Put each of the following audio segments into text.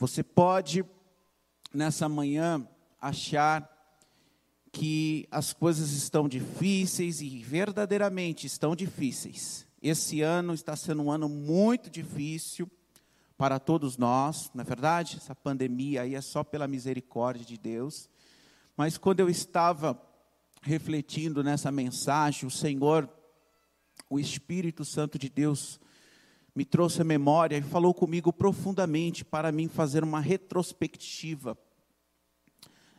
Você pode, nessa manhã, achar que as coisas estão difíceis e verdadeiramente estão difíceis. Esse ano está sendo um ano muito difícil para todos nós, não é verdade? Essa pandemia aí é só pela misericórdia de Deus. Mas quando eu estava refletindo nessa mensagem, o Senhor, o Espírito Santo de Deus, me trouxe a memória e falou comigo profundamente para mim fazer uma retrospectiva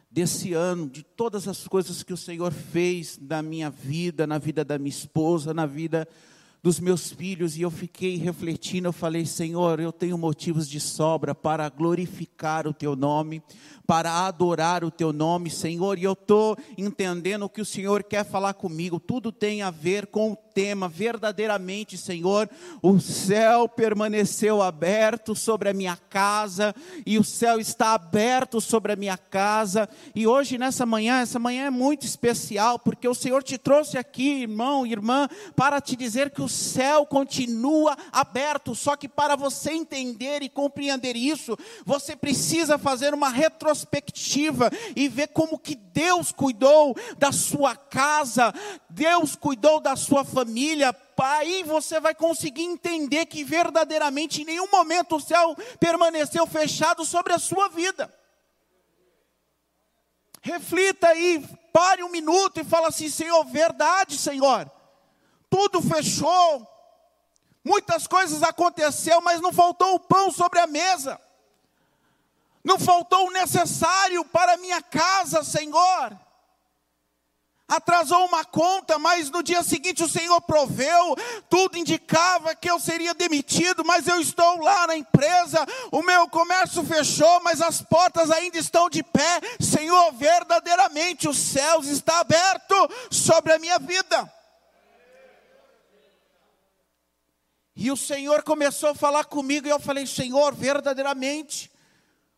desse ano, de todas as coisas que o Senhor fez na minha vida, na vida da minha esposa, na vida dos meus filhos, e eu fiquei refletindo, eu falei, Senhor, eu tenho motivos de sobra para glorificar o teu nome, para adorar o teu nome, Senhor, e eu estou entendendo o que o Senhor quer falar comigo, tudo tem a ver com o tema, verdadeiramente, Senhor, o céu permaneceu aberto sobre a minha casa, e o céu está aberto sobre a minha casa, e hoje, nessa manhã, essa manhã é muito especial, porque o Senhor te trouxe aqui, irmão, irmã, para te dizer que o céu continua aberto, só que para você entender e compreender isso, você precisa fazer uma retrospectiva e ver como que Deus cuidou da sua casa, Deus cuidou da sua família, aí você vai conseguir entender que verdadeiramente em nenhum momento o céu permaneceu fechado sobre a sua vida. Reflita aí, pare um minuto e fala assim: Senhor, verdade, Senhor tudo fechou, muitas coisas aconteceram, mas não faltou o pão sobre a mesa, não faltou o necessário para minha casa, Senhor. Atrasou uma conta, mas no dia seguinte o Senhor proveu. Tudo indicava que eu seria demitido, mas eu estou lá na empresa. O meu comércio fechou, mas as portas ainda estão de pé. Senhor, verdadeiramente os céus estão abertos sobre a minha vida. E o Senhor começou a falar comigo, e eu falei: Senhor, verdadeiramente,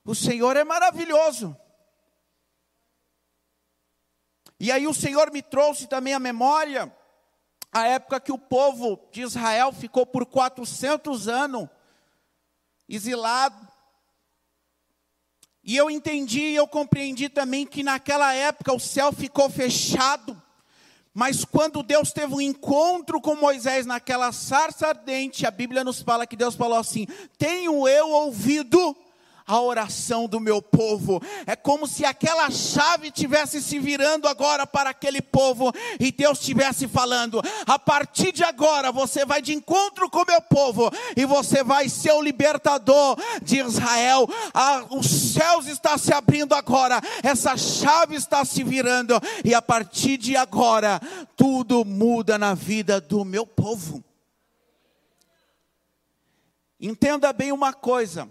o Senhor é maravilhoso. E aí o Senhor me trouxe também a memória, a época que o povo de Israel ficou por 400 anos exilado. E eu entendi, eu compreendi também que naquela época o céu ficou fechado mas quando Deus teve um encontro com Moisés naquela sarça ardente, a Bíblia nos fala que Deus falou assim: Tenho eu ouvido a oração do meu povo. É como se aquela chave tivesse se virando agora para aquele povo e Deus estivesse falando: a partir de agora você vai de encontro com o meu povo e você vai ser o libertador de Israel. Ah, os céus estão se abrindo agora, essa chave está se virando e a partir de agora tudo muda na vida do meu povo. Entenda bem uma coisa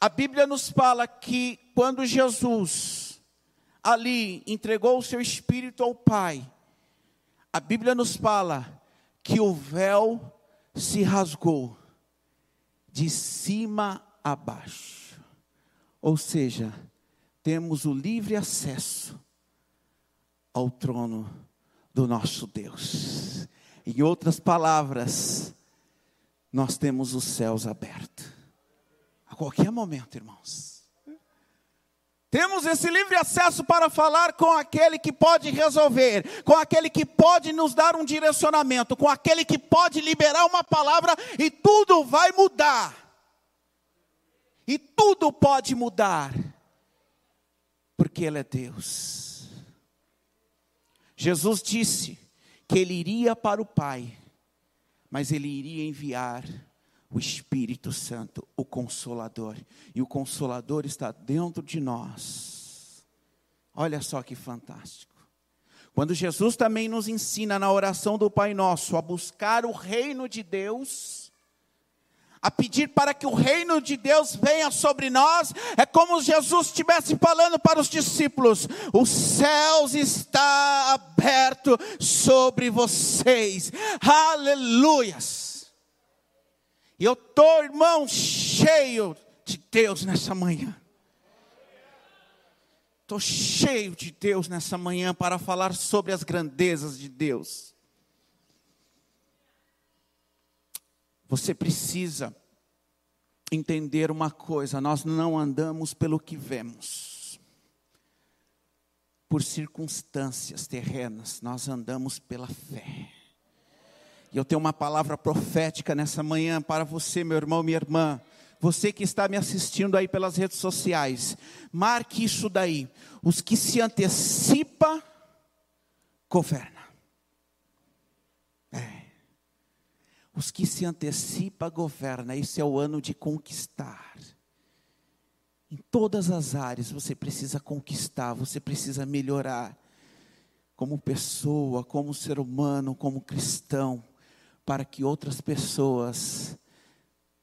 a Bíblia nos fala que quando Jesus ali entregou o seu espírito ao Pai, a Bíblia nos fala que o véu se rasgou de cima a baixo. Ou seja, temos o livre acesso ao trono do nosso Deus. Em outras palavras, nós temos os céus abertos. A qualquer momento, irmãos. Temos esse livre acesso para falar com aquele que pode resolver, com aquele que pode nos dar um direcionamento, com aquele que pode liberar uma palavra e tudo vai mudar. E tudo pode mudar, porque Ele é Deus. Jesus disse que Ele iria para o Pai, mas Ele iria enviar o Espírito Santo, o Consolador. E o Consolador está dentro de nós. Olha só que fantástico. Quando Jesus também nos ensina na oração do Pai Nosso a buscar o reino de Deus, a pedir para que o reino de Deus venha sobre nós, é como Jesus estivesse falando para os discípulos: os céus está aberto sobre vocês. Aleluias. Eu estou, irmão, cheio de Deus nessa manhã. Estou cheio de Deus nessa manhã para falar sobre as grandezas de Deus. Você precisa entender uma coisa: nós não andamos pelo que vemos, por circunstâncias terrenas, nós andamos pela fé. E eu tenho uma palavra profética nessa manhã para você, meu irmão, minha irmã. Você que está me assistindo aí pelas redes sociais, marque isso daí. Os que se antecipa, governa. É. Os que se antecipa, governa. Esse é o ano de conquistar. Em todas as áreas você precisa conquistar, você precisa melhorar. Como pessoa, como ser humano, como cristão para que outras pessoas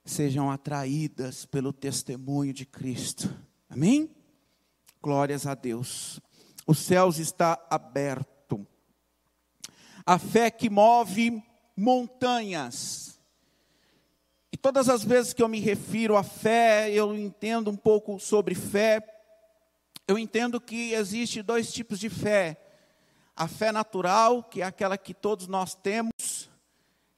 sejam atraídas pelo testemunho de Cristo. Amém? Glórias a Deus. Os céus está aberto. A fé que move montanhas. E todas as vezes que eu me refiro à fé, eu entendo um pouco sobre fé. Eu entendo que existe dois tipos de fé. A fé natural, que é aquela que todos nós temos,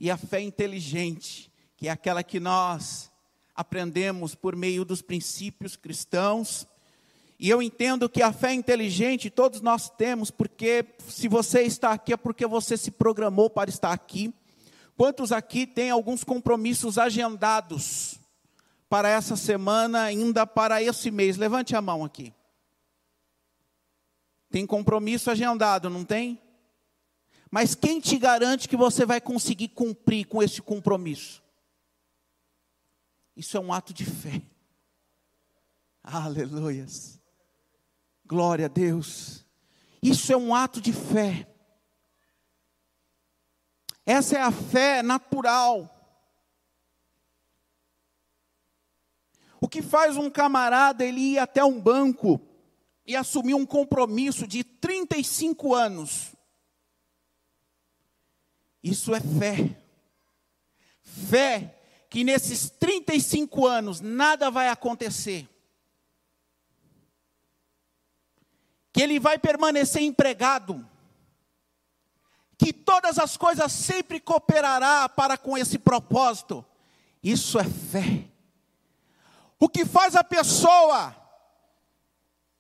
e a fé inteligente, que é aquela que nós aprendemos por meio dos princípios cristãos. E eu entendo que a fé inteligente todos nós temos, porque se você está aqui é porque você se programou para estar aqui. Quantos aqui têm alguns compromissos agendados para essa semana, ainda para esse mês? Levante a mão aqui. Tem compromisso agendado, não tem? Mas quem te garante que você vai conseguir cumprir com esse compromisso? Isso é um ato de fé. Aleluias. Glória a Deus. Isso é um ato de fé. Essa é a fé natural. O que faz um camarada ele ir até um banco e assumir um compromisso de 35 anos isso é fé. Fé que nesses 35 anos nada vai acontecer. Que ele vai permanecer empregado. Que todas as coisas sempre cooperará para com esse propósito. Isso é fé. O que faz a pessoa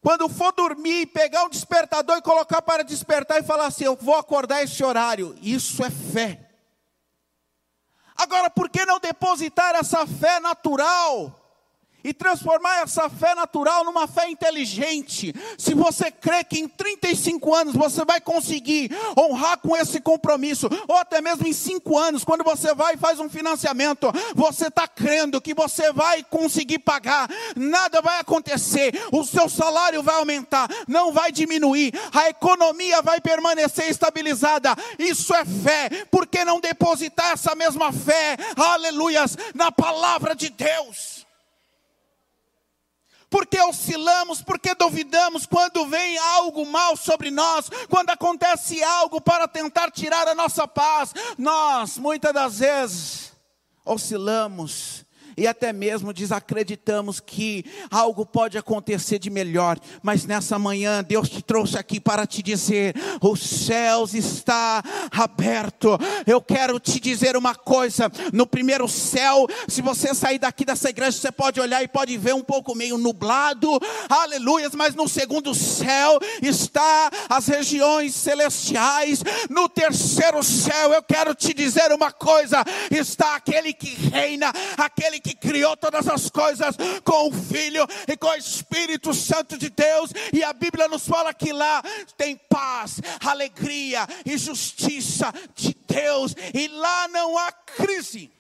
quando for dormir, pegar um despertador e colocar para despertar e falar assim: Eu vou acordar esse horário. Isso é fé. Agora, por que não depositar essa fé natural e transformar essa fé natural numa fé inteligente. Se você crê que em 35 anos você vai conseguir honrar com esse compromisso, ou até mesmo em 5 anos, quando você vai e faz um financiamento, você está crendo que você vai conseguir pagar, nada vai acontecer, o seu salário vai aumentar, não vai diminuir, a economia vai permanecer estabilizada. Isso é fé, por que não depositar essa mesma fé, aleluias, na palavra de Deus? Porque oscilamos, porque duvidamos quando vem algo mal sobre nós, quando acontece algo para tentar tirar a nossa paz. Nós, muitas das vezes, oscilamos e até mesmo desacreditamos que algo pode acontecer de melhor, mas nessa manhã Deus te trouxe aqui para te dizer: os céus está aberto. Eu quero te dizer uma coisa: no primeiro céu, se você sair daqui dessa igreja, você pode olhar e pode ver um pouco meio nublado, aleluias, mas no segundo céu está as regiões celestiais. No terceiro céu, eu quero te dizer uma coisa: está aquele que reina, aquele que criou todas as coisas com o Filho e com o Espírito Santo de Deus, e a Bíblia nos fala que lá tem paz, alegria e justiça de Deus, e lá não há crise.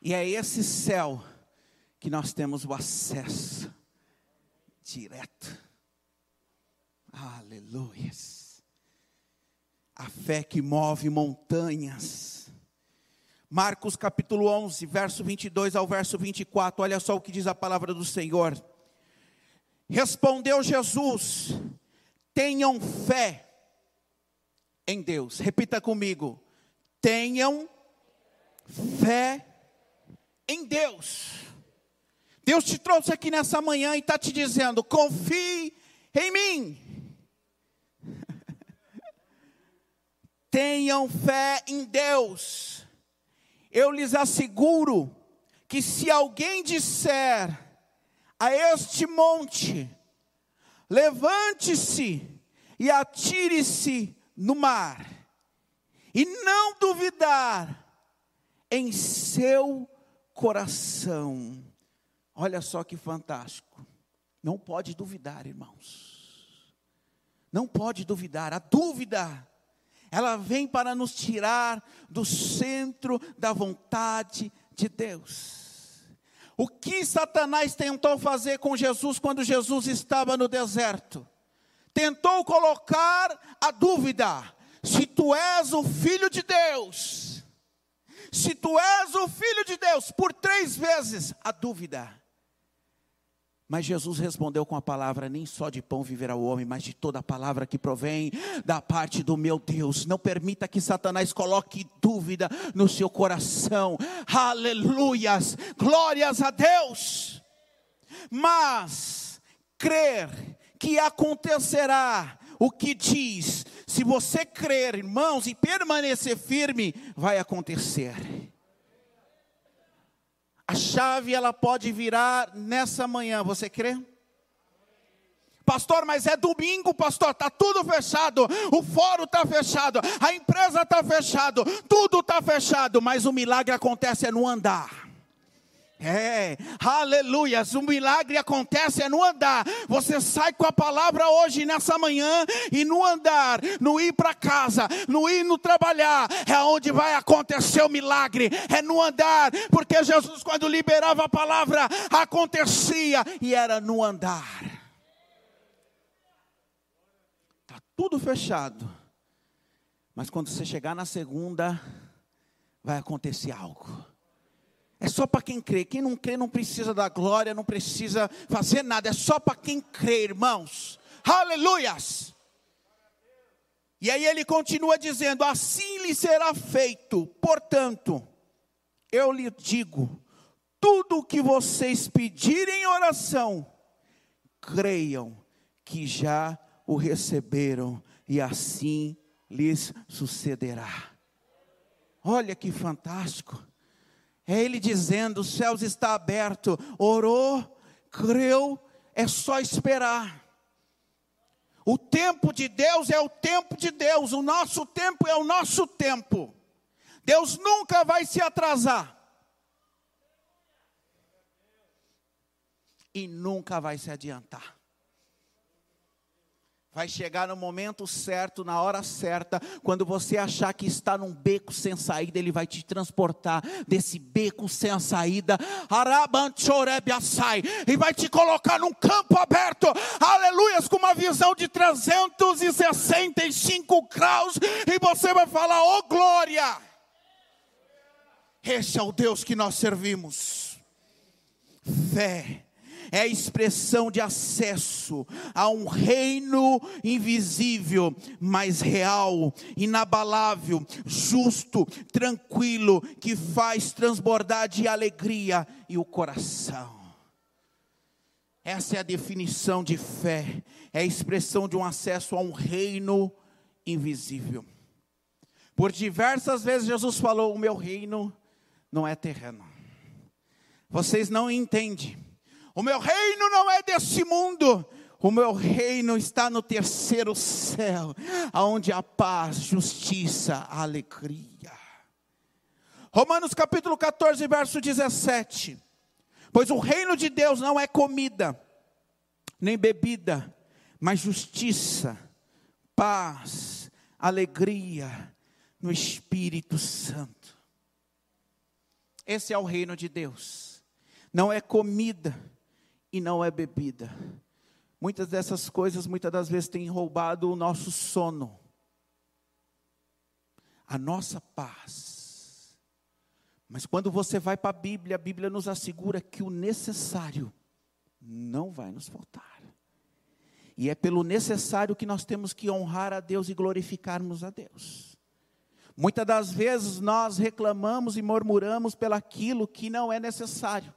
E é esse céu que nós temos o acesso direto. Aleluias. A fé que move montanhas. Marcos capítulo 11, verso 22 ao verso 24. Olha só o que diz a palavra do Senhor. Respondeu Jesus: Tenham fé em Deus. Repita comigo. Tenham fé em Deus. Deus te trouxe aqui nessa manhã e está te dizendo: confie em mim. Tenham fé em Deus. Eu lhes asseguro que se alguém disser a este monte, levante-se e atire-se no mar, e não duvidar em seu coração. Olha só que fantástico. Não pode duvidar, irmãos. Não pode duvidar. A dúvida, ela vem para nos tirar do centro da vontade de Deus. O que Satanás tentou fazer com Jesus quando Jesus estava no deserto? Tentou colocar a dúvida: se tu és o filho de Deus, se tu és o filho de Deus, por três vezes a dúvida. Mas Jesus respondeu com a palavra: Nem só de pão viverá o homem, mas de toda a palavra que provém da parte do meu Deus. Não permita que Satanás coloque dúvida no seu coração. Aleluias, glórias a Deus. Mas crer que acontecerá o que diz, se você crer, irmãos, e permanecer firme, vai acontecer. A chave ela pode virar nessa manhã, você crê? Pastor, mas é domingo, pastor, está tudo fechado, o fórum está fechado, a empresa está fechado, tudo está fechado, mas o milagre acontece é no andar. É, aleluias, o milagre acontece é no andar. Você sai com a palavra hoje, nessa manhã, e no andar, no ir para casa, no ir no trabalhar, é onde vai acontecer o milagre, é no andar, porque Jesus, quando liberava a palavra, acontecia e era no andar. Está tudo fechado, mas quando você chegar na segunda, vai acontecer algo. É só para quem crê. Quem não crê não precisa da glória, não precisa fazer nada. É só para quem crê, irmãos. Aleluias! E aí ele continua dizendo: Assim lhe será feito. Portanto, eu lhe digo: tudo o que vocês pedirem em oração, creiam que já o receberam, e assim lhes sucederá. Olha que fantástico. É ele dizendo: os céus está aberto, orou, creu, é só esperar. O tempo de Deus é o tempo de Deus, o nosso tempo é o nosso tempo. Deus nunca vai se atrasar. E nunca vai se adiantar vai chegar no momento certo, na hora certa, quando você achar que está num beco sem saída, ele vai te transportar desse beco sem saída, e vai te colocar num campo aberto, aleluias, com uma visão de 365 graus, e você vai falar: "Oh glória!" Esse é o Deus que nós servimos. Fé é a expressão de acesso a um reino invisível, mas real, inabalável, justo, tranquilo, que faz transbordar de alegria e o coração. Essa é a definição de fé, é a expressão de um acesso a um reino invisível. Por diversas vezes Jesus falou: O meu reino não é terreno. Vocês não entendem. O meu reino não é desse mundo. O meu reino está no terceiro céu, aonde há paz, justiça, alegria. Romanos capítulo 14, verso 17. Pois o reino de Deus não é comida, nem bebida, mas justiça, paz, alegria no Espírito Santo. Esse é o reino de Deus. Não é comida, e não é bebida. Muitas dessas coisas, muitas das vezes, têm roubado o nosso sono, a nossa paz. Mas quando você vai para a Bíblia, a Bíblia nos assegura que o necessário não vai nos faltar. E é pelo necessário que nós temos que honrar a Deus e glorificarmos a Deus. Muitas das vezes nós reclamamos e murmuramos pelaquilo que não é necessário.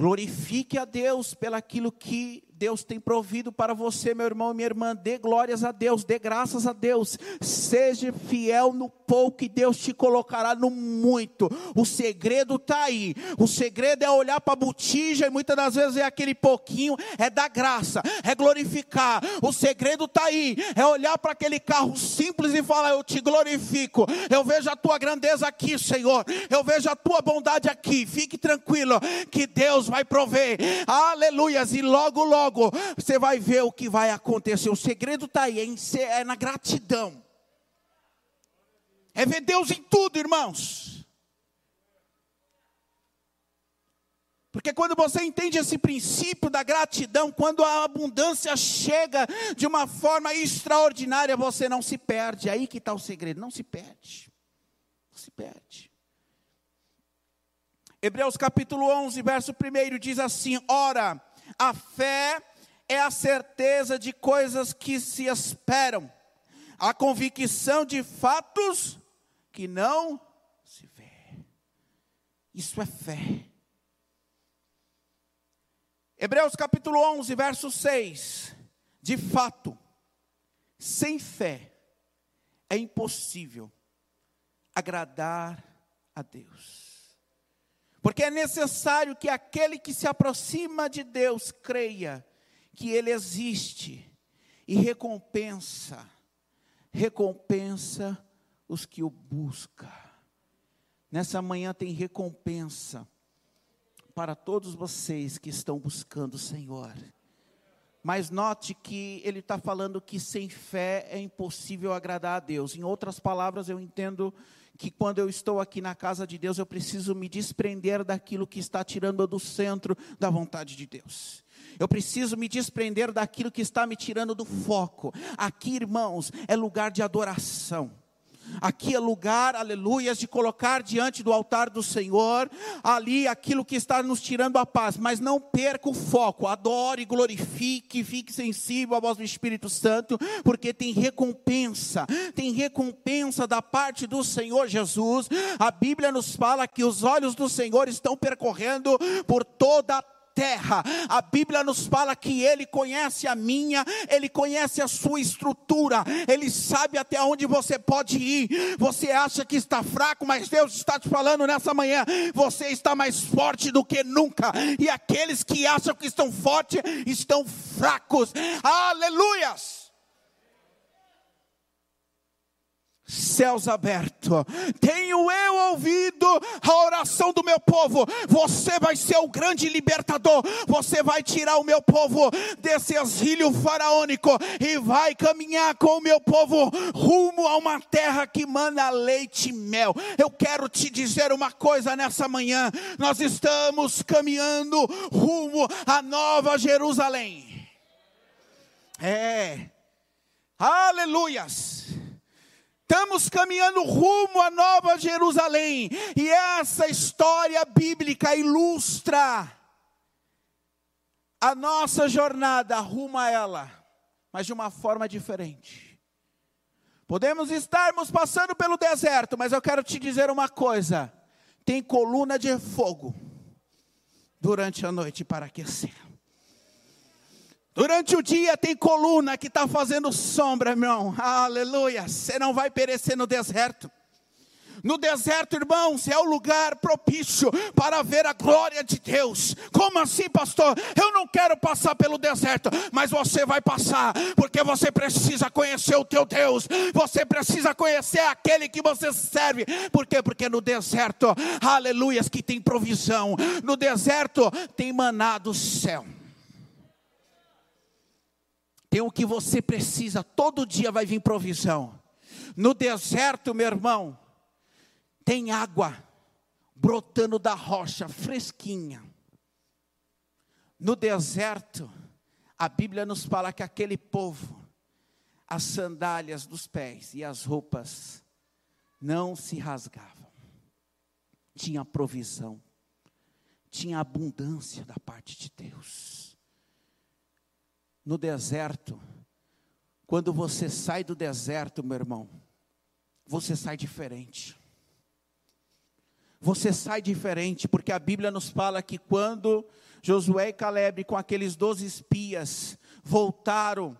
Glorifique a Deus pelaquilo que Deus tem provido para você, meu irmão e minha irmã. Dê glórias a Deus, dê graças a Deus. Seja fiel no pouco e Deus te colocará no muito. O segredo está aí. O segredo é olhar para a botija e muitas das vezes é aquele pouquinho, é dar graça, é glorificar. O segredo está aí. É olhar para aquele carro simples e falar: Eu te glorifico. Eu vejo a tua grandeza aqui, Senhor. Eu vejo a tua bondade aqui. Fique tranquilo que Deus vai prover. Aleluias. E logo, logo, você vai ver o que vai acontecer. O segredo está aí, é na gratidão. É ver Deus em tudo, irmãos. Porque quando você entende esse princípio da gratidão, quando a abundância chega de uma forma extraordinária, você não se perde. Aí que está o segredo, não se perde. Não se perde. Hebreus capítulo 11, verso 1 diz assim: Ora, a fé é a certeza de coisas que se esperam, a convicção de fatos que não se vê. Isso é fé. Hebreus capítulo 11, verso 6. De fato, sem fé é impossível agradar a Deus. Porque é necessário que aquele que se aproxima de Deus creia que Ele existe e recompensa, recompensa os que o buscam. Nessa manhã tem recompensa para todos vocês que estão buscando o Senhor. Mas note que ele está falando que sem fé é impossível agradar a Deus. Em outras palavras, eu entendo que quando eu estou aqui na casa de Deus, eu preciso me desprender daquilo que está tirando do centro da vontade de Deus. Eu preciso me desprender daquilo que está me tirando do foco. Aqui, irmãos, é lugar de adoração. Aqui é lugar, aleluias, de colocar diante do altar do Senhor, ali aquilo que está nos tirando a paz, mas não perca o foco, adore, glorifique, fique sensível à voz do Espírito Santo, porque tem recompensa, tem recompensa da parte do Senhor Jesus. A Bíblia nos fala que os olhos do Senhor estão percorrendo por toda a terra. A Bíblia nos fala que Ele conhece a minha, Ele conhece a sua estrutura, Ele sabe até onde você pode ir. Você acha que está fraco, mas Deus está te falando nessa manhã: você está mais forte do que nunca, e aqueles que acham que estão fortes estão fracos. Aleluias! Céus abertos. Tenho eu ouvido a oração do meu povo. Você vai ser o grande libertador. Você vai tirar o meu povo desse exílio faraônico e vai caminhar com o meu povo rumo a uma terra que manda leite e mel. Eu quero te dizer uma coisa nessa manhã. Nós estamos caminhando rumo a Nova Jerusalém. É. Aleluias. Estamos caminhando rumo a Nova Jerusalém, e essa história bíblica ilustra a nossa jornada rumo a ela, mas de uma forma diferente. Podemos estarmos passando pelo deserto, mas eu quero te dizer uma coisa: tem coluna de fogo durante a noite para aquecer. Durante o dia tem coluna que está fazendo sombra, irmão. Aleluia. Você não vai perecer no deserto. No deserto, irmãos, é o lugar propício para ver a glória de Deus. Como assim, pastor? Eu não quero passar pelo deserto, mas você vai passar, porque você precisa conhecer o teu Deus. Você precisa conhecer aquele que você serve. Por quê? Porque no deserto, aleluias, que tem provisão. No deserto tem maná do céu. Tem o que você precisa, todo dia vai vir provisão. No deserto, meu irmão, tem água brotando da rocha, fresquinha. No deserto, a Bíblia nos fala que aquele povo, as sandálias dos pés e as roupas não se rasgavam. Tinha provisão, tinha abundância da parte de Deus no deserto, quando você sai do deserto, meu irmão, você sai diferente. Você sai diferente, porque a Bíblia nos fala que quando Josué e Caleb, com aqueles doze espias, voltaram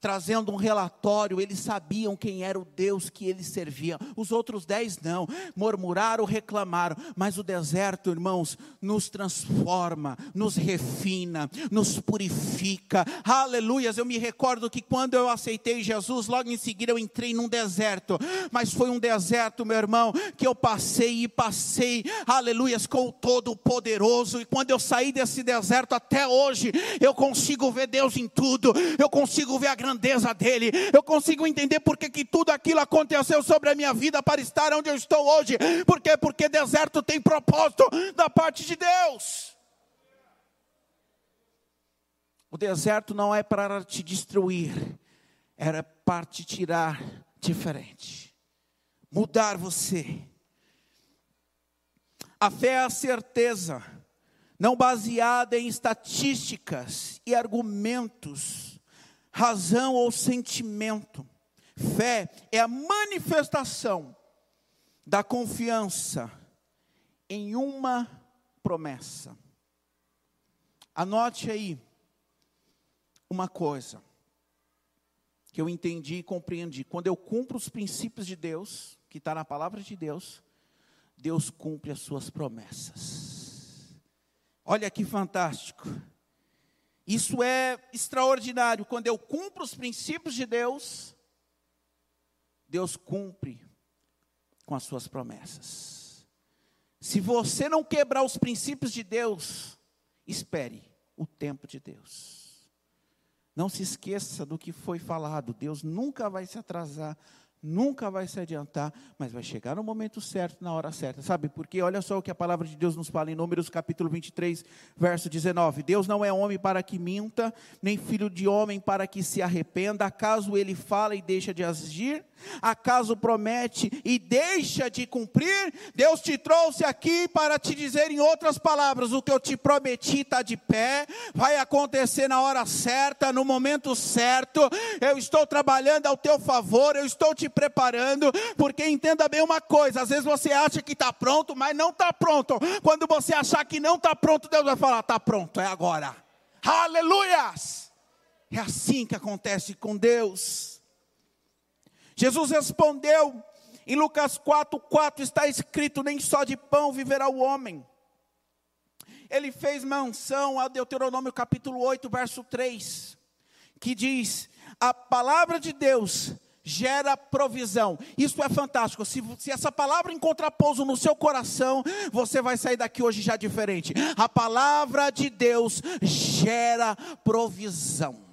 trazendo um relatório, eles sabiam quem era o Deus que eles serviam. Os outros dez não, murmuraram, reclamaram, mas o deserto, irmãos, nos transforma, nos refina, nos purifica. Aleluias! Eu me recordo que quando eu aceitei Jesus, logo em seguida eu entrei num deserto, mas foi um deserto, meu irmão, que eu passei e passei, aleluias, com o Todo-Poderoso. E quando eu saí desse deserto até hoje, eu consigo ver Deus em tudo, eu consigo ver a grande grandeza dele. Eu consigo entender porque que tudo aquilo aconteceu sobre a minha vida para estar onde eu estou hoje. Por quê? Porque deserto tem propósito da parte de Deus. O deserto não é para te destruir, era para te tirar diferente, mudar você. A fé é a certeza, não baseada em estatísticas e argumentos, razão ou sentimento. Fé é a manifestação da confiança em uma promessa. Anote aí uma coisa que eu entendi e compreendi. Quando eu cumpro os princípios de Deus, que está na palavra de Deus, Deus cumpre as suas promessas. Olha que fantástico. Isso é extraordinário. Quando eu cumpro os princípios de Deus, Deus cumpre com as suas promessas. Se você não quebrar os princípios de Deus, espere o tempo de Deus. Não se esqueça do que foi falado. Deus nunca vai se atrasar nunca vai se adiantar, mas vai chegar no momento certo, na hora certa. Sabe por quê? Olha só o que a palavra de Deus nos fala em Números capítulo 23, verso 19. Deus não é homem para que minta, nem filho de homem para que se arrependa. Acaso ele fala e deixa de agir? Acaso promete e deixa de cumprir? Deus te trouxe aqui para te dizer em outras palavras: o que eu te prometi está de pé, vai acontecer na hora certa, no momento certo. Eu estou trabalhando ao teu favor, eu estou te preparando, porque entenda bem uma coisa: às vezes você acha que está pronto, mas não está pronto. Quando você achar que não está pronto, Deus vai falar: está pronto, é agora. Aleluias! É assim que acontece com Deus. Jesus respondeu, em Lucas 4, 4 está escrito: nem só de pão viverá o homem. Ele fez menção a Deuteronômio capítulo 8, verso 3, que diz: a palavra de Deus gera provisão. Isso é fantástico. Se, se, essa palavra encontrar pouso no seu coração, você vai sair daqui hoje já diferente. A palavra de Deus gera provisão.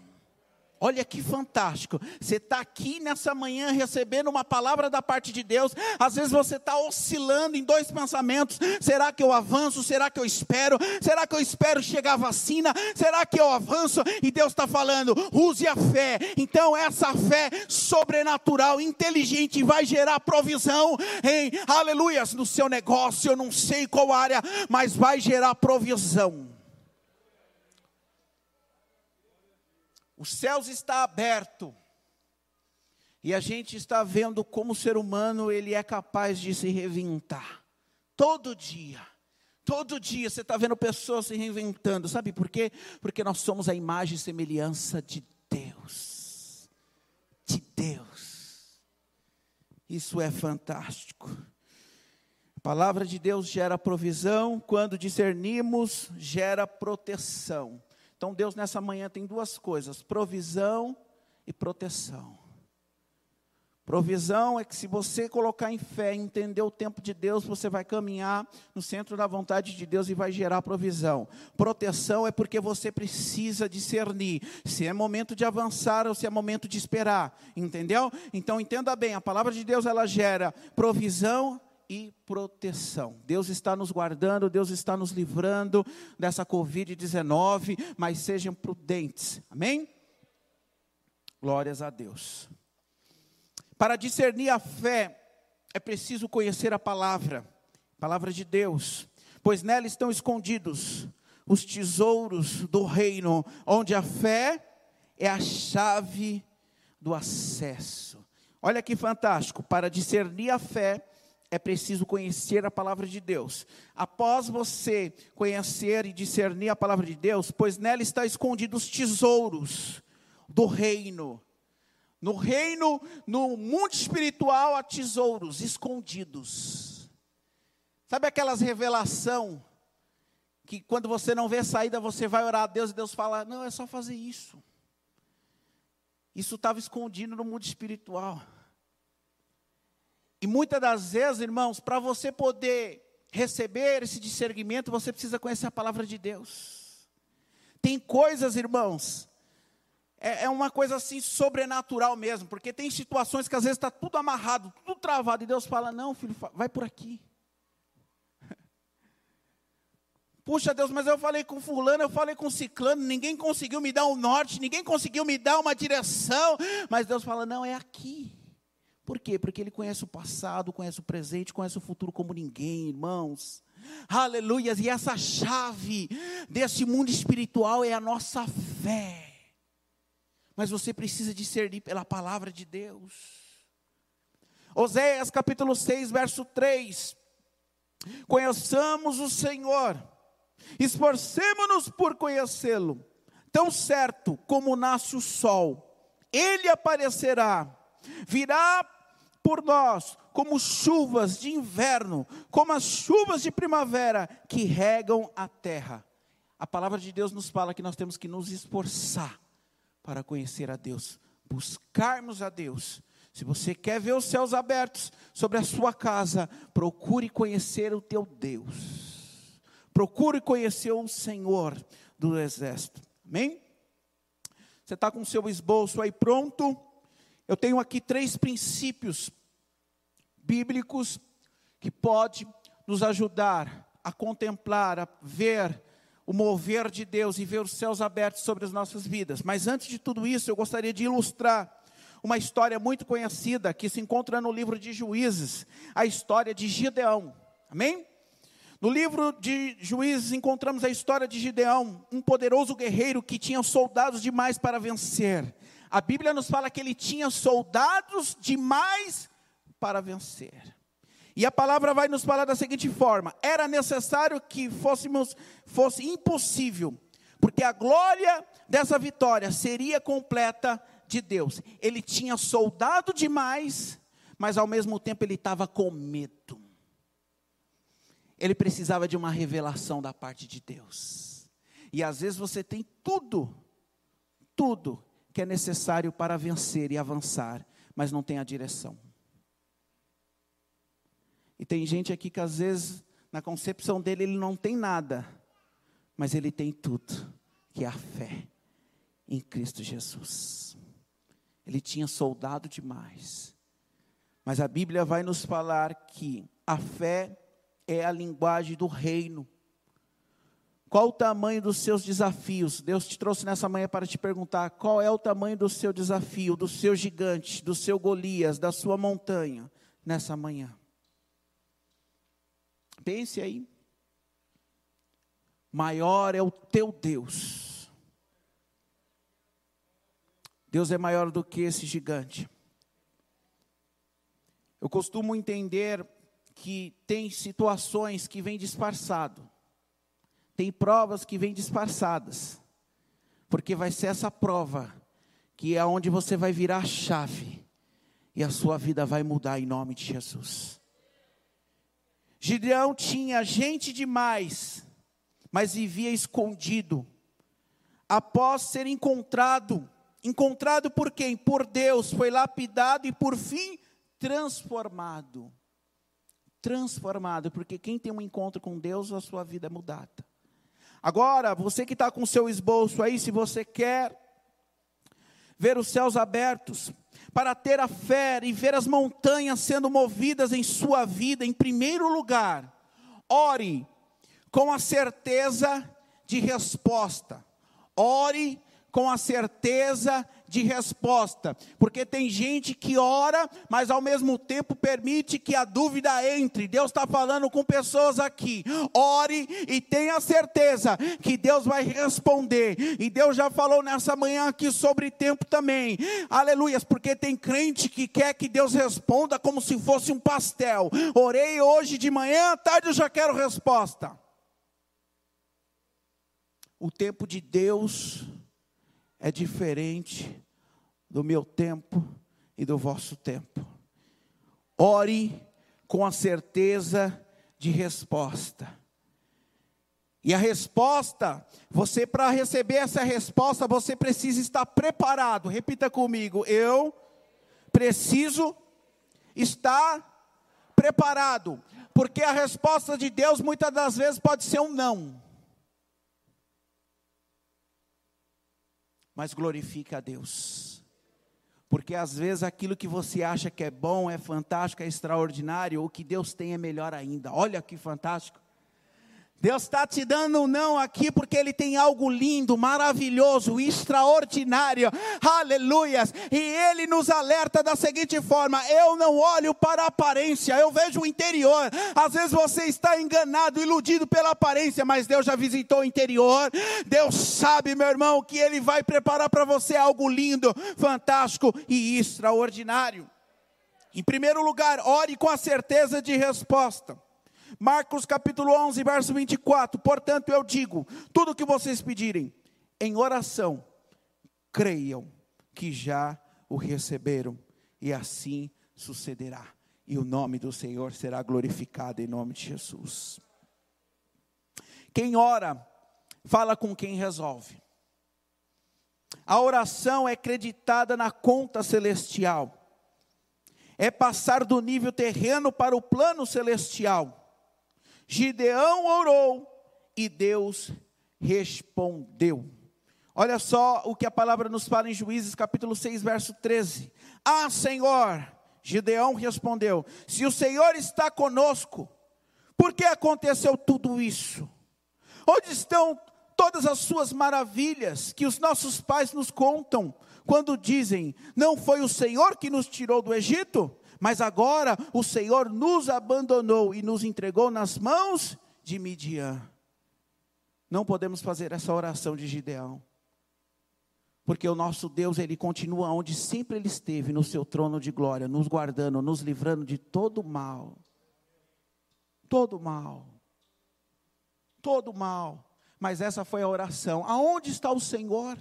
Olha que fantástico. Você está aqui nessa manhã recebendo uma palavra da parte de Deus. Às vezes você está oscilando em dois pensamentos: será que eu avanço? Será que eu espero? Será que eu espero chegar a vacina? Será que eu avanço? E Deus está falando: use a fé. Então, essa fé sobrenatural, inteligente, vai gerar provisão em aleluias no seu negócio. Eu não sei qual área, mas vai gerar provisão. Os céus está aberto. E a gente está vendo como o ser humano ele é capaz de se reinventar. Todo dia. Todo dia você está vendo pessoas se reinventando. Sabe por quê? Porque nós somos a imagem e semelhança de Deus. De Deus. Isso é fantástico. A palavra de Deus gera provisão, quando discernimos, gera proteção. Então Deus nessa manhã tem duas coisas: provisão e proteção. Provisão é que se você colocar em fé, entender o tempo de Deus, você vai caminhar no centro da vontade de Deus e vai gerar provisão. Proteção é porque você precisa discernir se é momento de avançar ou se é momento de esperar, entendeu? Então entenda bem, a palavra de Deus ela gera provisão e proteção. Deus está nos guardando, Deus está nos livrando dessa Covid-19, mas sejam prudentes. Amém? Glórias a Deus. Para discernir a fé, é preciso conhecer a palavra, palavra de Deus, pois nela estão escondidos os tesouros do reino, onde a fé é a chave do acesso. Olha que fantástico, para discernir a fé, é preciso conhecer a palavra de Deus. Após você conhecer e discernir a palavra de Deus, pois nela está escondidos tesouros do reino. No reino, no mundo espiritual, há tesouros escondidos. Sabe aquelas revelação que quando você não vê saída, você vai orar a Deus e Deus fala: "Não, é só fazer isso". Isso estava escondido no mundo espiritual. E muitas das vezes, irmãos, para você poder receber esse discernimento, você precisa conhecer a palavra de Deus. Tem coisas, irmãos, é, é uma coisa assim sobrenatural mesmo, porque tem situações que às vezes está tudo amarrado, tudo travado, e Deus fala: Não, filho, vai por aqui. Puxa Deus, mas eu falei com fulano, eu falei com ciclano, ninguém conseguiu me dar um norte, ninguém conseguiu me dar uma direção. Mas Deus fala: não, é aqui. Por quê? Porque Ele conhece o passado, conhece o presente, conhece o futuro como ninguém, irmãos. Aleluias, e essa chave desse mundo espiritual é a nossa fé. Mas você precisa discernir pela palavra de Deus. Oséias capítulo 6, verso 3. Conheçamos o Senhor, esforcemos-nos por conhecê-lo. Tão certo como nasce o sol, ele aparecerá, virá por nós como chuvas de inverno, como as chuvas de primavera que regam a terra. A palavra de Deus nos fala que nós temos que nos esforçar para conhecer a Deus, buscarmos a Deus. Se você quer ver os céus abertos sobre a sua casa, procure conhecer o teu Deus. Procure conhecer o Senhor do exército. Amém? Você está com o seu esboço aí pronto? Eu tenho aqui três princípios bíblicos que pode nos ajudar a contemplar, a ver o mover de Deus e ver os céus abertos sobre as nossas vidas. Mas antes de tudo isso, eu gostaria de ilustrar uma história muito conhecida que se encontra no livro de Juízes, a história de Gideão. Amém? No livro de Juízes encontramos a história de Gideão, um poderoso guerreiro que tinha soldados demais para vencer. A Bíblia nos fala que ele tinha soldados demais para vencer. E a palavra vai nos falar da seguinte forma: era necessário que fôssemos, fosse impossível, porque a glória dessa vitória seria completa de Deus. Ele tinha soldado demais, mas ao mesmo tempo ele estava com medo. Ele precisava de uma revelação da parte de Deus. E às vezes você tem tudo, tudo que é necessário para vencer e avançar, mas não tem a direção. E tem gente aqui que às vezes, na concepção dele, ele não tem nada, mas ele tem tudo, que é a fé em Cristo Jesus. Ele tinha soldado demais. Mas a Bíblia vai nos falar que a fé é a linguagem do reino. Qual o tamanho dos seus desafios? Deus te trouxe nessa manhã para te perguntar: qual é o tamanho do seu desafio, do seu gigante, do seu Golias, da sua montanha, nessa manhã? Pense aí. Maior é o teu Deus. Deus é maior do que esse gigante. Eu costumo entender que tem situações que vêm disfarçado. Tem provas que vêm disfarçadas. Porque vai ser essa prova que é onde você vai virar a chave e a sua vida vai mudar em nome de Jesus. Gideão tinha gente demais, mas vivia escondido. Após ser encontrado, encontrado por quem? Por Deus, foi lapidado e por fim transformado. Transformado, porque quem tem um encontro com Deus, a sua vida é mudada. Agora, você que está com o seu esboço aí, se você quer ver os céus abertos, para ter a fé e ver as montanhas sendo movidas em sua vida, em primeiro lugar, ore com a certeza de resposta. Ore com a certeza de resposta, porque tem gente que ora, mas ao mesmo tempo permite que a dúvida entre. Deus está falando com pessoas aqui. Ore e tenha certeza que Deus vai responder. E Deus já falou nessa manhã aqui sobre tempo também. Aleluias, porque tem crente que quer que Deus responda como se fosse um pastel. Orei hoje de manhã, à tarde eu já quero resposta. O tempo de Deus é diferente do meu tempo e do vosso tempo. Ore com a certeza de resposta. E a resposta, você para receber essa resposta, você precisa estar preparado. Repita comigo, eu preciso estar preparado, porque a resposta de Deus muitas das vezes pode ser um não. Mas glorifica a Deus. Porque às vezes aquilo que você acha que é bom, é fantástico, é extraordinário, o que Deus tem é melhor ainda. Olha que fantástico. Deus está te dando um não aqui porque Ele tem algo lindo, maravilhoso, extraordinário, aleluias. E Ele nos alerta da seguinte forma: eu não olho para a aparência, eu vejo o interior. Às vezes você está enganado, iludido pela aparência, mas Deus já visitou o interior. Deus sabe, meu irmão, que Ele vai preparar para você algo lindo, fantástico e extraordinário. Em primeiro lugar, ore com a certeza de resposta. Marcos capítulo 11, verso 24. Portanto, eu digo: tudo que vocês pedirem em oração, creiam que já o receberam, e assim sucederá. E o nome do Senhor será glorificado em nome de Jesus. Quem ora, fala com quem resolve. A oração é acreditada na conta celestial. É passar do nível terreno para o plano celestial. Gideão orou e Deus respondeu. Olha só o que a palavra nos fala em Juízes capítulo 6, verso 13. Ah, Senhor, Gideão respondeu: Se o Senhor está conosco, por que aconteceu tudo isso? Onde estão todas as suas maravilhas que os nossos pais nos contam, quando dizem: Não foi o Senhor que nos tirou do Egito? Mas agora o Senhor nos abandonou e nos entregou nas mãos de Midian. Não podemos fazer essa oração de Gideão. Porque o nosso Deus, ele continua onde sempre ele esteve, no seu trono de glória, nos guardando, nos livrando de todo mal. Todo mal. Todo mal. Mas essa foi a oração. Aonde está o Senhor?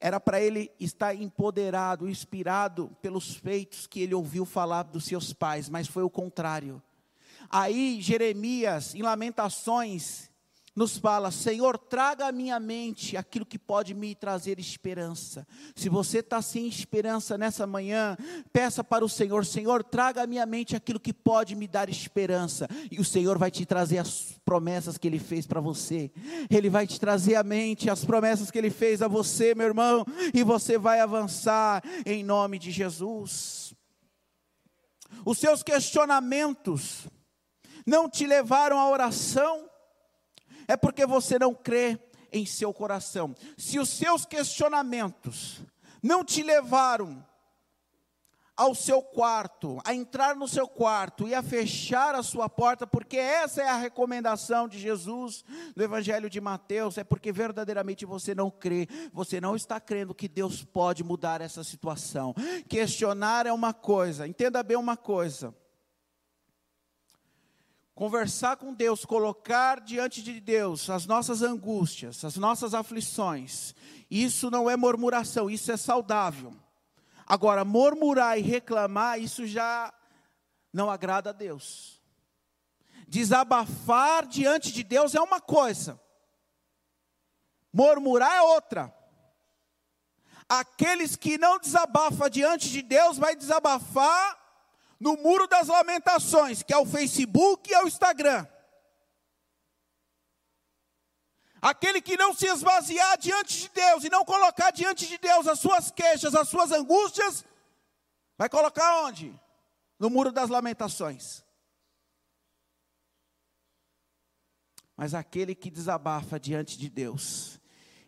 Era para ele estar empoderado, inspirado pelos feitos que ele ouviu falar dos seus pais, mas foi o contrário. Aí Jeremias, em Lamentações, nos fala: Senhor, traga à minha mente aquilo que pode me trazer esperança. Se você está sem esperança nessa manhã, peça para o Senhor: Senhor, traga à minha mente aquilo que pode me dar esperança. E o Senhor vai te trazer as promessas que Ele fez para você. Ele vai te trazer à mente as promessas que Ele fez a você, meu irmão, e você vai avançar em nome de Jesus. Os seus questionamentos não te levaram à oração é porque você não crê em seu coração. Se os seus questionamentos não te levaram ao seu quarto, a entrar no seu quarto e a fechar a sua porta, porque essa é a recomendação de Jesus no Evangelho de Mateus, é porque verdadeiramente você não crê, você não está crendo que Deus pode mudar essa situação. Questionar é uma coisa, entenda bem uma coisa conversar com Deus, colocar diante de Deus as nossas angústias, as nossas aflições, isso não é murmuração, isso é saudável. Agora, murmurar e reclamar, isso já não agrada a Deus. Desabafar diante de Deus é uma coisa, murmurar é outra. Aqueles que não desabafam diante de Deus, vai desabafar no Muro das Lamentações, que é o Facebook e é o Instagram. Aquele que não se esvaziar diante de Deus e não colocar diante de Deus as suas queixas, as suas angústias, vai colocar onde? No Muro das Lamentações. Mas aquele que desabafa diante de Deus,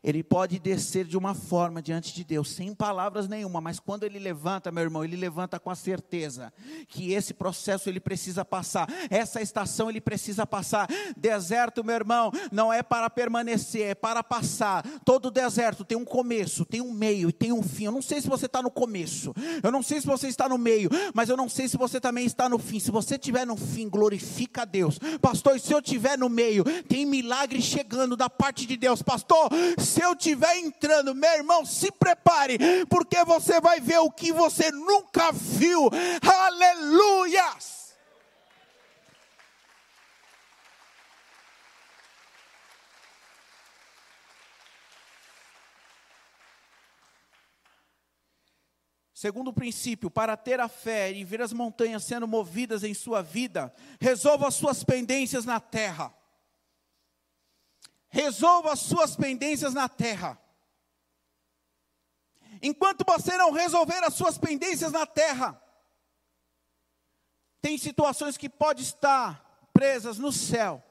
ele pode descer de uma forma diante de Deus, sem palavras nenhuma, mas quando ele levanta, meu irmão, ele levanta com a certeza que esse processo ele precisa passar, essa estação ele precisa passar. Deserto, meu irmão, não é para permanecer, é para passar. Todo deserto tem um começo, tem um meio e tem um fim. Eu não sei se você está no começo, eu não sei se você está no meio, mas eu não sei se você também está no fim. Se você estiver no fim, glorifica a Deus, pastor. Se eu estiver no meio, tem milagre chegando da parte de Deus, pastor se eu estiver entrando, meu irmão, se prepare, porque você vai ver o que você nunca viu. Aleluias! Segundo princípio, para ter a fé e ver as montanhas sendo movidas em sua vida, resolva as suas pendências na terra resolva as suas pendências na terra. Enquanto você não resolver as suas pendências na terra, tem situações que pode estar presas no céu,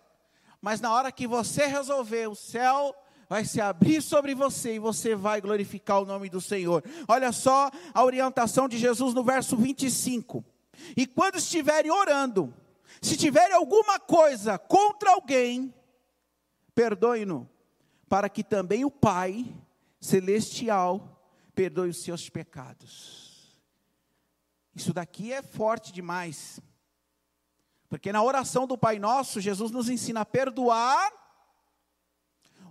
mas na hora que você resolver, o céu vai se abrir sobre você e você vai glorificar o nome do Senhor. Olha só a orientação de Jesus no verso 25. E quando estiverem orando, se tiverem alguma coisa contra alguém, perdoe-no, para que também o Pai celestial perdoe os seus pecados. Isso daqui é forte demais. Porque na oração do Pai Nosso, Jesus nos ensina a perdoar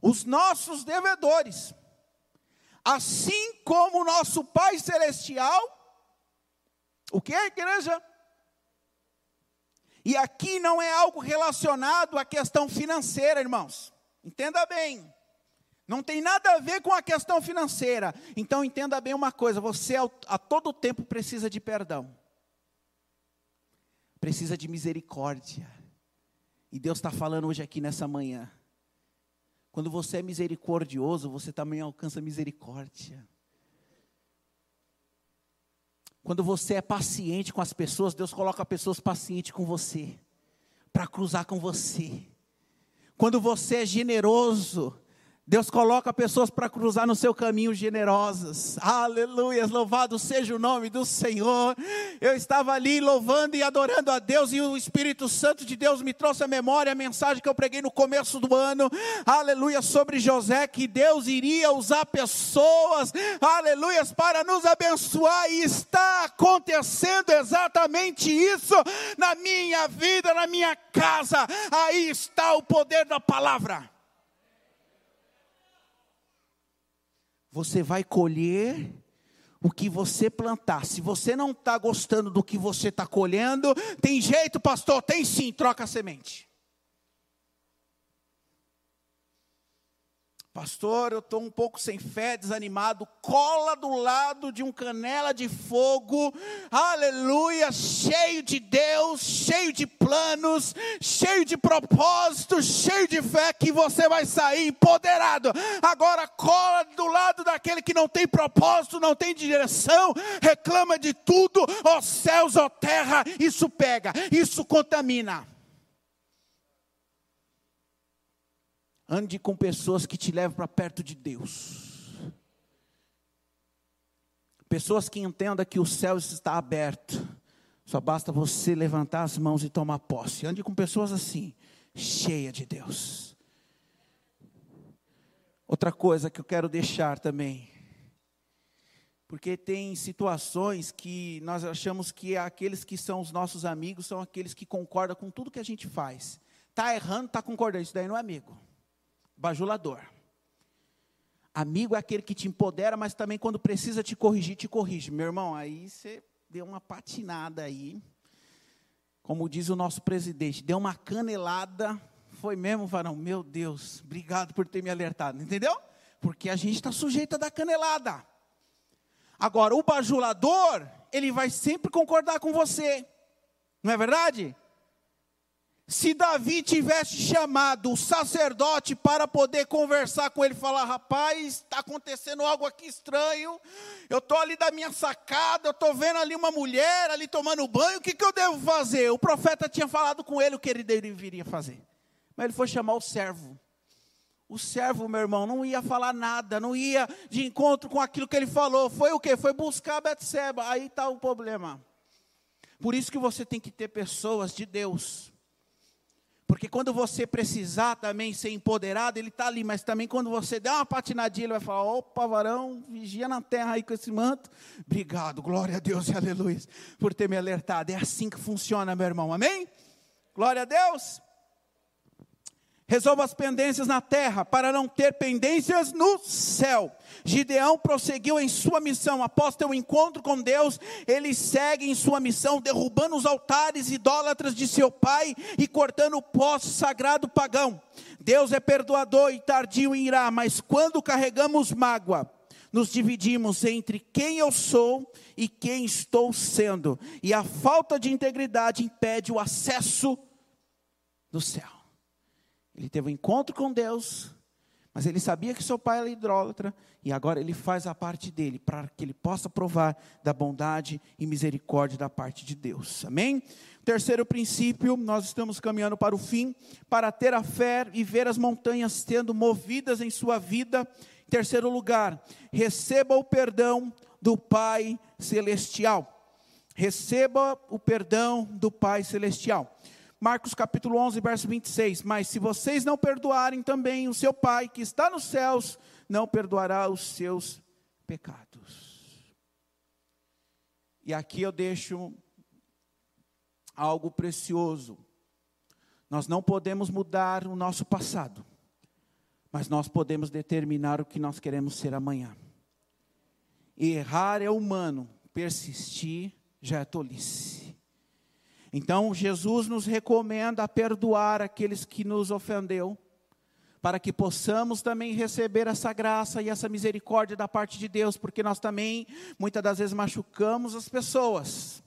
os nossos devedores. Assim como o nosso Pai Celestial, o que é igreja? E aqui não é algo relacionado à questão financeira, irmãos. Entenda bem. Não tem nada a ver com a questão financeira. Então entenda bem uma coisa: você a todo tempo precisa de perdão, precisa de misericórdia. E Deus está falando hoje aqui nessa manhã. Quando você é misericordioso, você também alcança misericórdia. Quando você é paciente com as pessoas, Deus coloca pessoas pacientes com você, para cruzar com você. Quando você é generoso, Deus coloca pessoas para cruzar no seu caminho generosas. Aleluia, louvado seja o nome do Senhor. Eu estava ali louvando e adorando a Deus e o Espírito Santo de Deus me trouxe à memória a mensagem que eu preguei no começo do ano. Aleluia, sobre José que Deus iria usar pessoas, aleluia, para nos abençoar e está acontecendo exatamente isso na minha vida, na minha casa. Aí está o poder da palavra. Você vai colher o que você plantar. Se você não está gostando do que você está colhendo, tem jeito, pastor? Tem sim, troca a semente. Pastor, eu estou um pouco sem fé, desanimado. Cola do lado de um canela de fogo, aleluia, cheio de Deus, cheio de planos, cheio de propósitos, cheio de fé, que você vai sair empoderado. Agora, cola do lado daquele que não tem propósito, não tem direção, reclama de tudo, ó céus, ó terra, isso pega, isso contamina. Ande com pessoas que te levam para perto de Deus. Pessoas que entendam que o céu está aberto. Só basta você levantar as mãos e tomar posse. Ande com pessoas assim, cheia de Deus. Outra coisa que eu quero deixar também. Porque tem situações que nós achamos que aqueles que são os nossos amigos são aqueles que concordam com tudo que a gente faz. Está errando, está concordando. Isso daí não é amigo bajulador. Amigo é aquele que te empodera, mas também quando precisa te corrigir, te corrige. Meu irmão, aí você deu uma patinada aí. Como diz o nosso presidente, deu uma canelada. Foi mesmo, varão? Meu Deus, obrigado por ter me alertado, entendeu? Porque a gente está sujeito a dar canelada. Agora, o bajulador, ele vai sempre concordar com você. Não é verdade? Se Davi tivesse chamado o sacerdote para poder conversar com ele, falar: rapaz, está acontecendo algo aqui estranho, eu estou ali da minha sacada, eu estou vendo ali uma mulher ali tomando banho, o que, que eu devo fazer? O profeta tinha falado com ele o que ele deveria fazer. Mas ele foi chamar o servo. O servo, meu irmão, não ia falar nada, não ia de encontro com aquilo que ele falou. Foi o quê? Foi buscar Betseba. Aí está o problema. Por isso que você tem que ter pessoas de Deus. Porque quando você precisar também ser empoderado, ele está ali, mas também quando você der uma patinadinha, ele vai falar: opa, varão, vigia na terra aí com esse manto. Obrigado, glória a Deus e aleluia, por ter me alertado. É assim que funciona, meu irmão, amém? Glória a Deus. Resolva as pendências na terra, para não ter pendências no céu. Gideão prosseguiu em sua missão. Após ter um encontro com Deus, ele segue em sua missão, derrubando os altares idólatras de seu pai e cortando o poste sagrado pagão. Deus é perdoador e tardio em irá, mas quando carregamos mágoa, nos dividimos entre quem eu sou e quem estou sendo, e a falta de integridade impede o acesso do céu. Ele teve um encontro com Deus, mas ele sabia que seu pai era idólatra, e agora ele faz a parte dele, para que ele possa provar da bondade e misericórdia da parte de Deus. Amém? Terceiro princípio, nós estamos caminhando para o fim, para ter a fé e ver as montanhas sendo movidas em sua vida. Terceiro lugar, receba o perdão do Pai Celestial. Receba o perdão do Pai Celestial. Marcos capítulo 11, verso 26. Mas se vocês não perdoarem também, o seu Pai que está nos céus não perdoará os seus pecados. E aqui eu deixo algo precioso. Nós não podemos mudar o nosso passado, mas nós podemos determinar o que nós queremos ser amanhã. Errar é humano, persistir já é tolice. Então, Jesus nos recomenda a perdoar aqueles que nos ofendeu, para que possamos também receber essa graça e essa misericórdia da parte de Deus, porque nós também, muitas das vezes, machucamos as pessoas,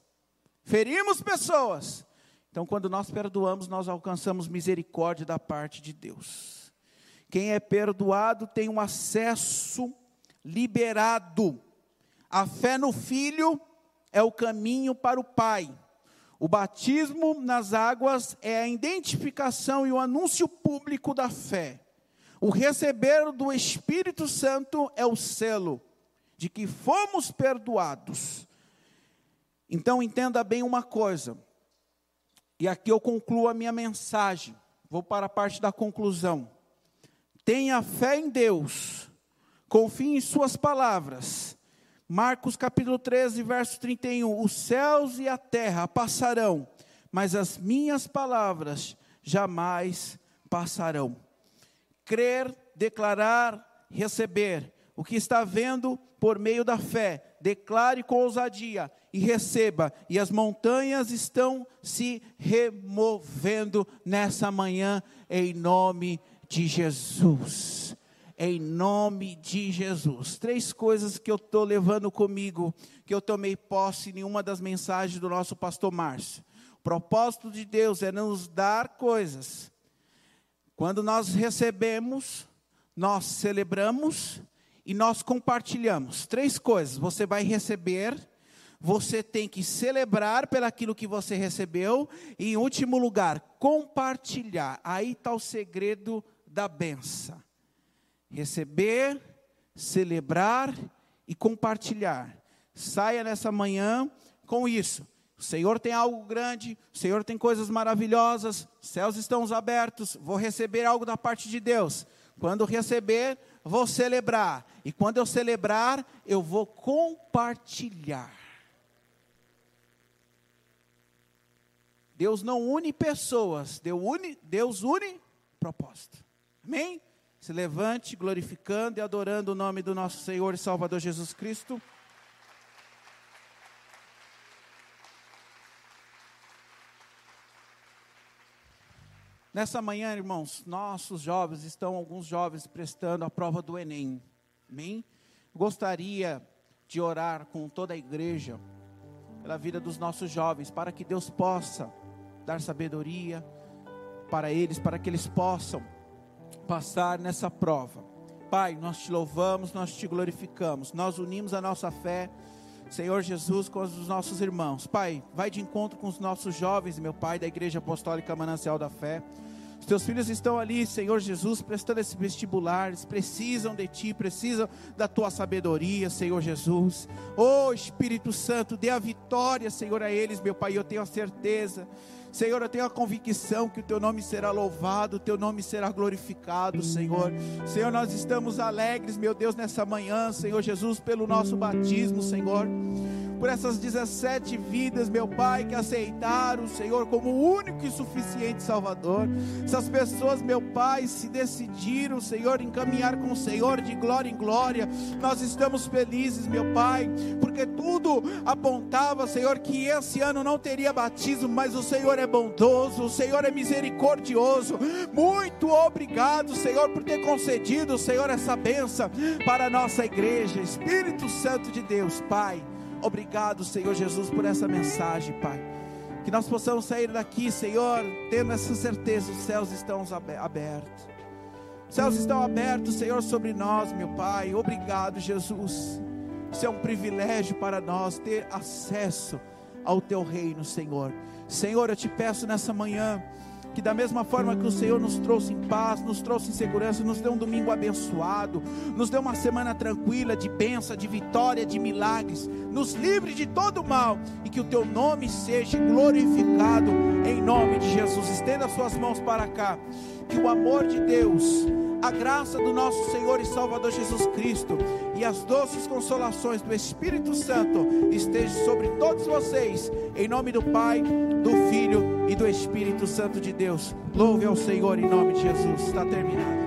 ferimos pessoas. Então, quando nós perdoamos, nós alcançamos misericórdia da parte de Deus. Quem é perdoado tem um acesso liberado. A fé no Filho é o caminho para o Pai. O batismo nas águas é a identificação e o anúncio público da fé. O receber do Espírito Santo é o selo de que fomos perdoados. Então entenda bem uma coisa, e aqui eu concluo a minha mensagem, vou para a parte da conclusão. Tenha fé em Deus, confie em Suas palavras, Marcos capítulo 13, verso 31. Os céus e a terra passarão, mas as minhas palavras jamais passarão. Crer, declarar, receber. O que está vendo por meio da fé, declare com ousadia e receba. E as montanhas estão se removendo nessa manhã, em nome de Jesus em nome de Jesus. Três coisas que eu estou levando comigo, que eu tomei posse em uma das mensagens do nosso pastor Márcio. O propósito de Deus é nos dar coisas. Quando nós recebemos, nós celebramos e nós compartilhamos. Três coisas. Você vai receber, você tem que celebrar pelaquilo que você recebeu e, em último lugar, compartilhar. Aí está o segredo da benção receber, celebrar e compartilhar. Saia nessa manhã com isso. O Senhor tem algo grande, o Senhor tem coisas maravilhosas, os céus estão abertos, vou receber algo da parte de Deus. Quando receber, vou celebrar. E quando eu celebrar, eu vou compartilhar. Deus não une pessoas, Deus une, Deus une propósito. Amém? Se levante glorificando e adorando o nome do nosso Senhor e Salvador Jesus Cristo. Nessa manhã, irmãos, nossos jovens estão alguns jovens prestando a prova do ENEM. Amém? Gostaria de orar com toda a igreja pela vida dos nossos jovens, para que Deus possa dar sabedoria para eles, para que eles possam passar nessa prova. Pai, nós te louvamos, nós te glorificamos, nós unimos a nossa fé, Senhor Jesus, com os nossos irmãos. Pai, vai de encontro com os nossos jovens, meu Pai, da Igreja Apostólica Manancial da Fé. Os teus filhos estão ali, Senhor Jesus, prestando esse vestibular, eles precisam de ti, precisam da tua sabedoria, Senhor Jesus. Oh Espírito Santo, dê a vitória, Senhor, a eles, meu Pai, eu tenho a certeza. Senhor, eu tenho a convicção que o teu nome será louvado, o teu nome será glorificado, Senhor. Senhor, nós estamos alegres, meu Deus, nessa manhã, Senhor Jesus, pelo nosso batismo, Senhor por essas 17 vidas, meu Pai, que aceitaram o Senhor como o único e suficiente Salvador. Essas pessoas, meu Pai, se decidiram, Senhor, em caminhar com o Senhor de glória em glória. Nós estamos felizes, meu Pai, porque tudo apontava, Senhor, que esse ano não teria batismo, mas o Senhor é bondoso, o Senhor é misericordioso. Muito obrigado, Senhor, por ter concedido, Senhor, essa benção para a nossa igreja. Espírito Santo de Deus, Pai. Obrigado, Senhor Jesus, por essa mensagem, Pai. Que nós possamos sair daqui, Senhor, tendo essa certeza: os céus estão abertos. Os céus estão abertos, Senhor, sobre nós, meu Pai. Obrigado, Jesus. Isso é um privilégio para nós ter acesso ao Teu reino, Senhor. Senhor, eu te peço nessa manhã que da mesma forma que o Senhor nos trouxe em paz, nos trouxe em segurança, nos deu um domingo abençoado, nos deu uma semana tranquila, de bênção, de vitória, de milagres, nos livre de todo mal e que o teu nome seja glorificado em nome de Jesus. Estenda suas mãos para cá, que o amor de Deus, a graça do nosso Senhor e Salvador Jesus Cristo e as doces consolações do Espírito Santo estejam sobre todos vocês, em nome do Pai, do Filho e do Espírito Santo de Deus. Louve ao Senhor em nome de Jesus. Está terminado.